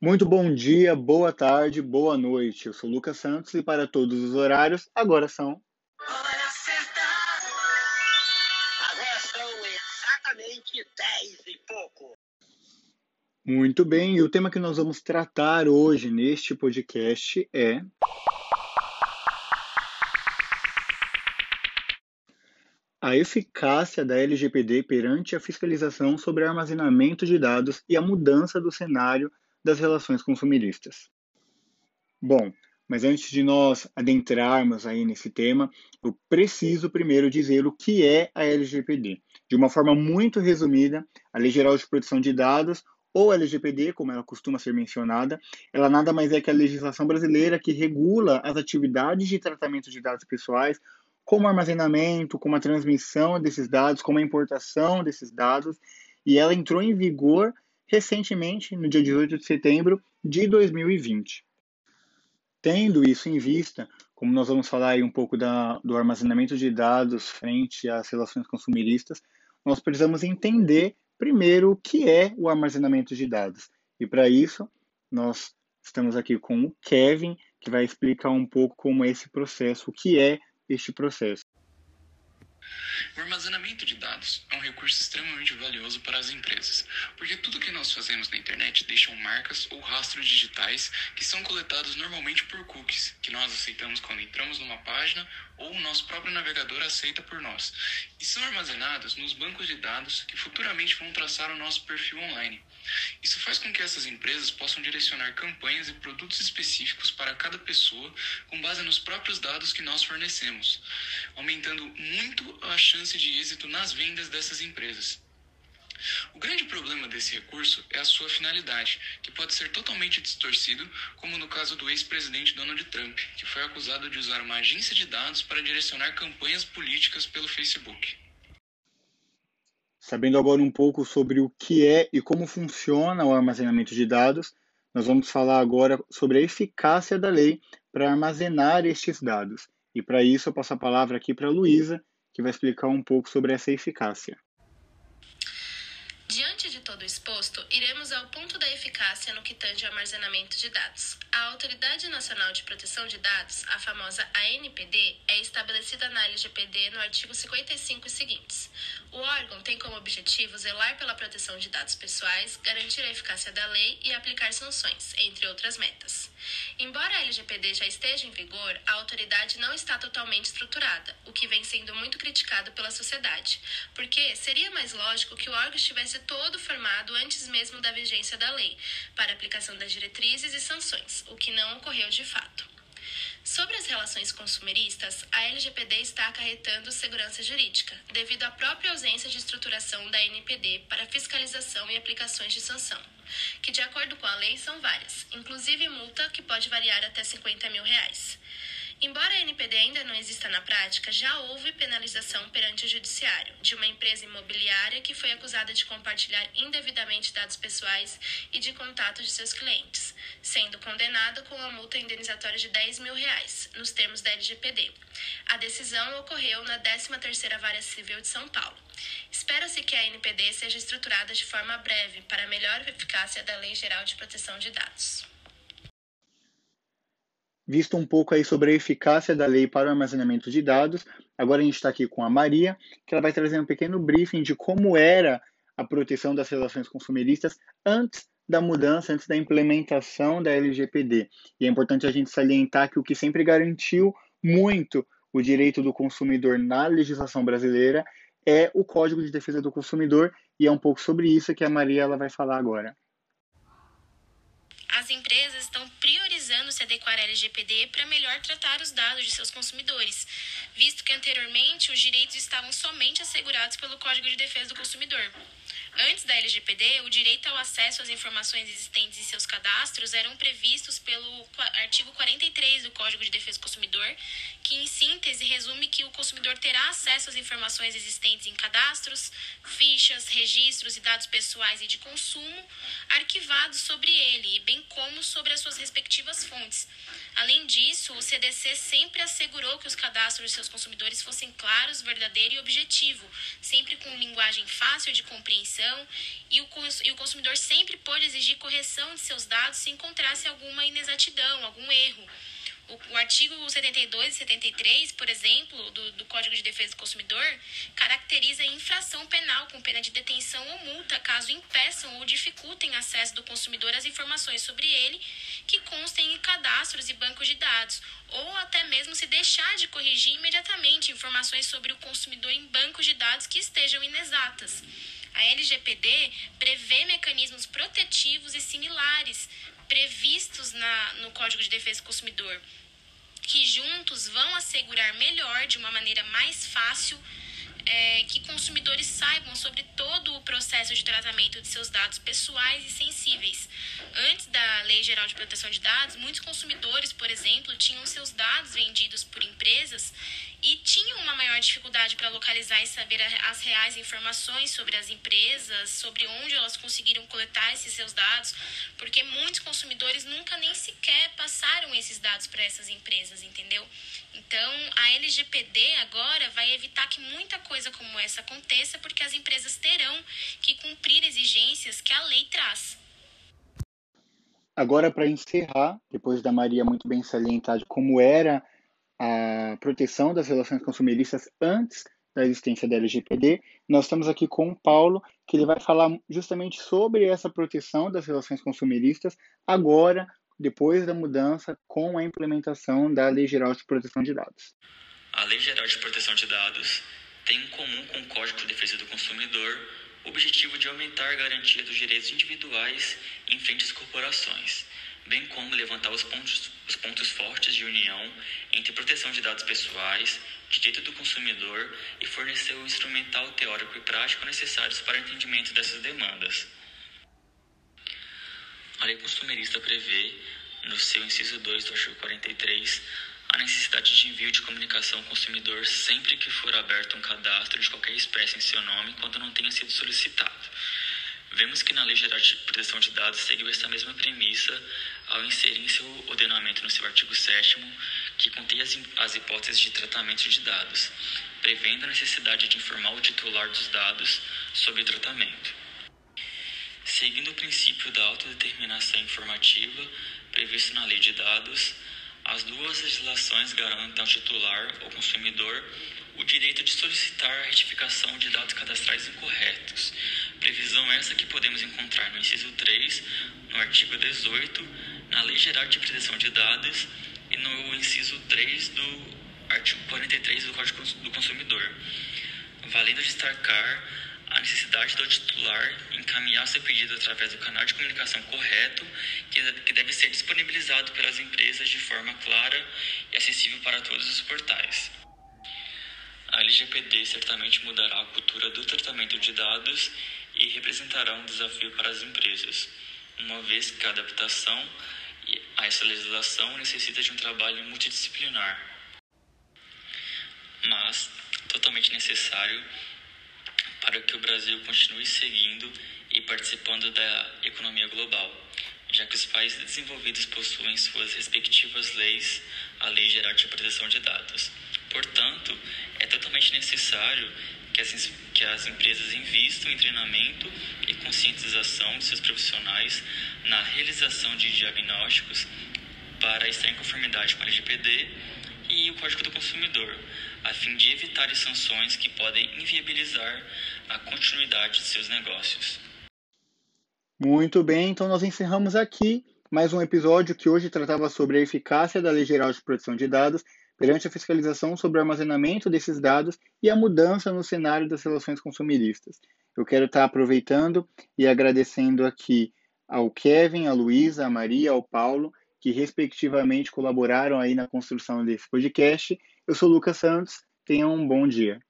Muito bom dia, boa tarde, boa noite. Eu sou Lucas Santos e para todos os horários, agora são. Hora! Agora são exatamente 10 e pouco. Muito bem, e o tema que nós vamos tratar hoje neste podcast é. A eficácia da LGPD perante a fiscalização sobre armazenamento de dados e a mudança do cenário das relações consumeristas. Bom, mas antes de nós adentrarmos aí nesse tema, eu preciso primeiro dizer o que é a LGPD. De uma forma muito resumida, a Lei Geral de Proteção de Dados, ou LGPD, como ela costuma ser mencionada, ela nada mais é que a legislação brasileira que regula as atividades de tratamento de dados pessoais, como armazenamento, como a transmissão desses dados, como a importação desses dados, e ela entrou em vigor recentemente, no dia 18 de setembro de 2020. Tendo isso em vista, como nós vamos falar aí um pouco da, do armazenamento de dados frente às relações consumeristas, nós precisamos entender primeiro o que é o armazenamento de dados. E para isso, nós estamos aqui com o Kevin, que vai explicar um pouco como é esse processo, o que é este processo. O armazenamento de dados é um recurso extremamente valioso para as empresas, porque tudo que nós fazemos na internet deixam marcas ou rastros digitais que são coletados normalmente por cookies, que nós aceitamos quando entramos numa página ou o nosso próprio navegador aceita por nós, e são armazenados nos bancos de dados que futuramente vão traçar o nosso perfil online. Isso faz com que essas empresas possam direcionar campanhas e produtos específicos para cada pessoa com base nos próprios dados que nós fornecemos, aumentando muito a chance de êxito nas vendas dessas empresas. O grande problema desse recurso é a sua finalidade, que pode ser totalmente distorcido, como no caso do ex-presidente Donald Trump, que foi acusado de usar uma agência de dados para direcionar campanhas políticas pelo Facebook. Sabendo agora um pouco sobre o que é e como funciona o armazenamento de dados, nós vamos falar agora sobre a eficácia da lei para armazenar estes dados. E para isso eu passo a palavra aqui para a Luísa, que vai explicar um pouco sobre essa eficácia. Todo exposto, iremos ao ponto da eficácia no que tange ao armazenamento de dados. A Autoridade Nacional de Proteção de Dados, a famosa ANPD, é estabelecida na LGPD no artigo 55 e seguintes. O órgão tem como objetivo zelar pela proteção de dados pessoais, garantir a eficácia da lei e aplicar sanções, entre outras metas. Embora a LGPD já esteja em vigor, a autoridade não está totalmente estruturada, o que vem sendo muito criticado pela sociedade, porque seria mais lógico que o órgão estivesse todo formado antes mesmo da vigência da lei, para aplicação das diretrizes e sanções, o que não ocorreu de fato. Sobre as relações consumeristas, a LGPD está acarretando segurança jurídica, devido à própria ausência de estruturação da NPD para fiscalização e aplicações de sanção, que, de acordo com a lei, são várias, inclusive multa que pode variar até 50 mil reais. Embora a NPD ainda não exista na prática, já houve penalização perante o Judiciário de uma empresa imobiliária que foi acusada de compartilhar indevidamente dados pessoais e de contato de seus clientes, sendo condenada com uma multa indenizatória de 10 mil reais, nos termos da LGPD. A decisão ocorreu na 13ª Vara Civil de São Paulo. Espera-se que a NPD seja estruturada de forma breve para melhor eficácia da Lei Geral de Proteção de Dados visto um pouco aí sobre a eficácia da lei para o armazenamento de dados. Agora a gente está aqui com a Maria, que ela vai trazer um pequeno briefing de como era a proteção das relações consumeristas antes da mudança, antes da implementação da LGPD. E é importante a gente salientar que o que sempre garantiu muito o direito do consumidor na legislação brasileira é o Código de Defesa do Consumidor, e é um pouco sobre isso que a Maria ela vai falar agora as empresas estão priorizando se adequar à LGPD para melhor tratar os dados de seus consumidores, visto que anteriormente os direitos estavam somente assegurados pelo Código de Defesa do Consumidor. Antes da LGPD, o direito ao acesso às informações existentes em seus cadastros eram previstos pelo artigo 43 do Código de Defesa do Consumidor, que, em síntese, resume que o consumidor terá acesso às informações existentes em cadastros, fichas, registros e dados pessoais e de consumo arquivados sobre ele, bem como sobre as suas respectivas fontes. Além disso, o CDC sempre assegurou que os cadastros de seus consumidores fossem claros, verdadeiros e objetivo, sempre com linguagem fácil de compreensão inexatidão e o, e o consumidor sempre pode exigir correção de seus dados se encontrasse alguma inexatidão, algum erro. O, o artigo 72 e 73, por exemplo, do, do Código de Defesa do Consumidor, caracteriza infração penal com pena de detenção ou multa caso impeçam ou dificultem acesso do consumidor às informações sobre ele que constem em cadastros e bancos de dados, ou até mesmo se deixar de corrigir imediatamente informações sobre o consumidor em bancos de dados que estejam inexatas. A LGPD prevê mecanismos protetivos e similares previstos na, no Código de Defesa do Consumidor, que juntos vão assegurar melhor, de uma maneira mais fácil, é, que consumidores saibam sobre todo o processo de tratamento de seus dados pessoais e sensíveis. Antes da Lei Geral de Proteção de Dados, muitos consumidores, por exemplo, tinham seus dados vendidos por empresas e tinham uma maior dificuldade para localizar e saber as reais informações sobre as empresas, sobre onde elas conseguiram coletar esses seus dados, porque muitos consumidores nunca nem sequer passaram esses dados para essas empresas, entendeu? Então, a LGPD agora vai evitar que muita coisa como essa aconteça, porque as empresas terão que cumprir exigências que a lei traz. Agora, para encerrar, depois da Maria muito bem salientar de como era a proteção das relações consumeristas antes da existência da LGPD. Nós estamos aqui com o Paulo, que ele vai falar justamente sobre essa proteção das relações consumeristas agora, depois da mudança com a implementação da Lei Geral de Proteção de Dados. A Lei Geral de Proteção de Dados tem em comum com o Código de Defesa do Consumidor o objetivo de aumentar a garantia dos direitos individuais em frente às corporações bem como levantar os pontos, os pontos fortes de união entre proteção de dados pessoais, direito do consumidor e fornecer o instrumental teórico e prático necessários para o entendimento dessas demandas. A lei consumerista prevê, no seu inciso 2 do artigo 43, a necessidade de envio de comunicação ao consumidor sempre que for aberto um cadastro de qualquer espécie em seu nome quando não tenha sido solicitado. Vemos que na Lei Geral de Proteção de Dados seguiu essa mesma premissa ao inserir em seu ordenamento no seu artigo 7 que contém as, as hipóteses de tratamento de dados, prevendo a necessidade de informar o titular dos dados sobre o tratamento. Seguindo o princípio da autodeterminação informativa previsto na Lei de Dados, as duas legislações garantem ao titular ou consumidor o direito de solicitar a retificação de dados cadastrais incorretos. Previsão essa que podemos encontrar no inciso 3, no artigo 18, na Lei Geral de Proteção de Dados e no inciso 3 do artigo 43 do Código do Consumidor, valendo destacar a necessidade do titular encaminhar seu pedido através do canal de comunicação correto, que deve ser disponibilizado pelas empresas de forma clara e acessível para todos os portais. A LGPD certamente mudará a cultura do tratamento de dados e representará um desafio para as empresas, uma vez que a adaptação a essa legislação necessita de um trabalho multidisciplinar, mas totalmente necessário para que o Brasil continue seguindo e participando da economia global, já que os países desenvolvidos possuem suas respectivas leis, a Lei Geral de Proteção de Dados. Portanto, é totalmente necessário que as, que as empresas investam em treinamento e conscientização de seus profissionais na realização de diagnósticos para estar em conformidade com a LGPD e o Código do Consumidor, a fim de evitar sanções que podem inviabilizar a continuidade de seus negócios. Muito bem, então nós encerramos aqui mais um episódio que hoje tratava sobre a eficácia da Lei Geral de Proteção de Dados perante a fiscalização sobre o armazenamento desses dados e a mudança no cenário das relações consumeristas. Eu quero estar aproveitando e agradecendo aqui ao Kevin, a Luísa, a Maria, ao Paulo, que respectivamente colaboraram aí na construção desse podcast. Eu sou Lucas Santos, tenham um bom dia.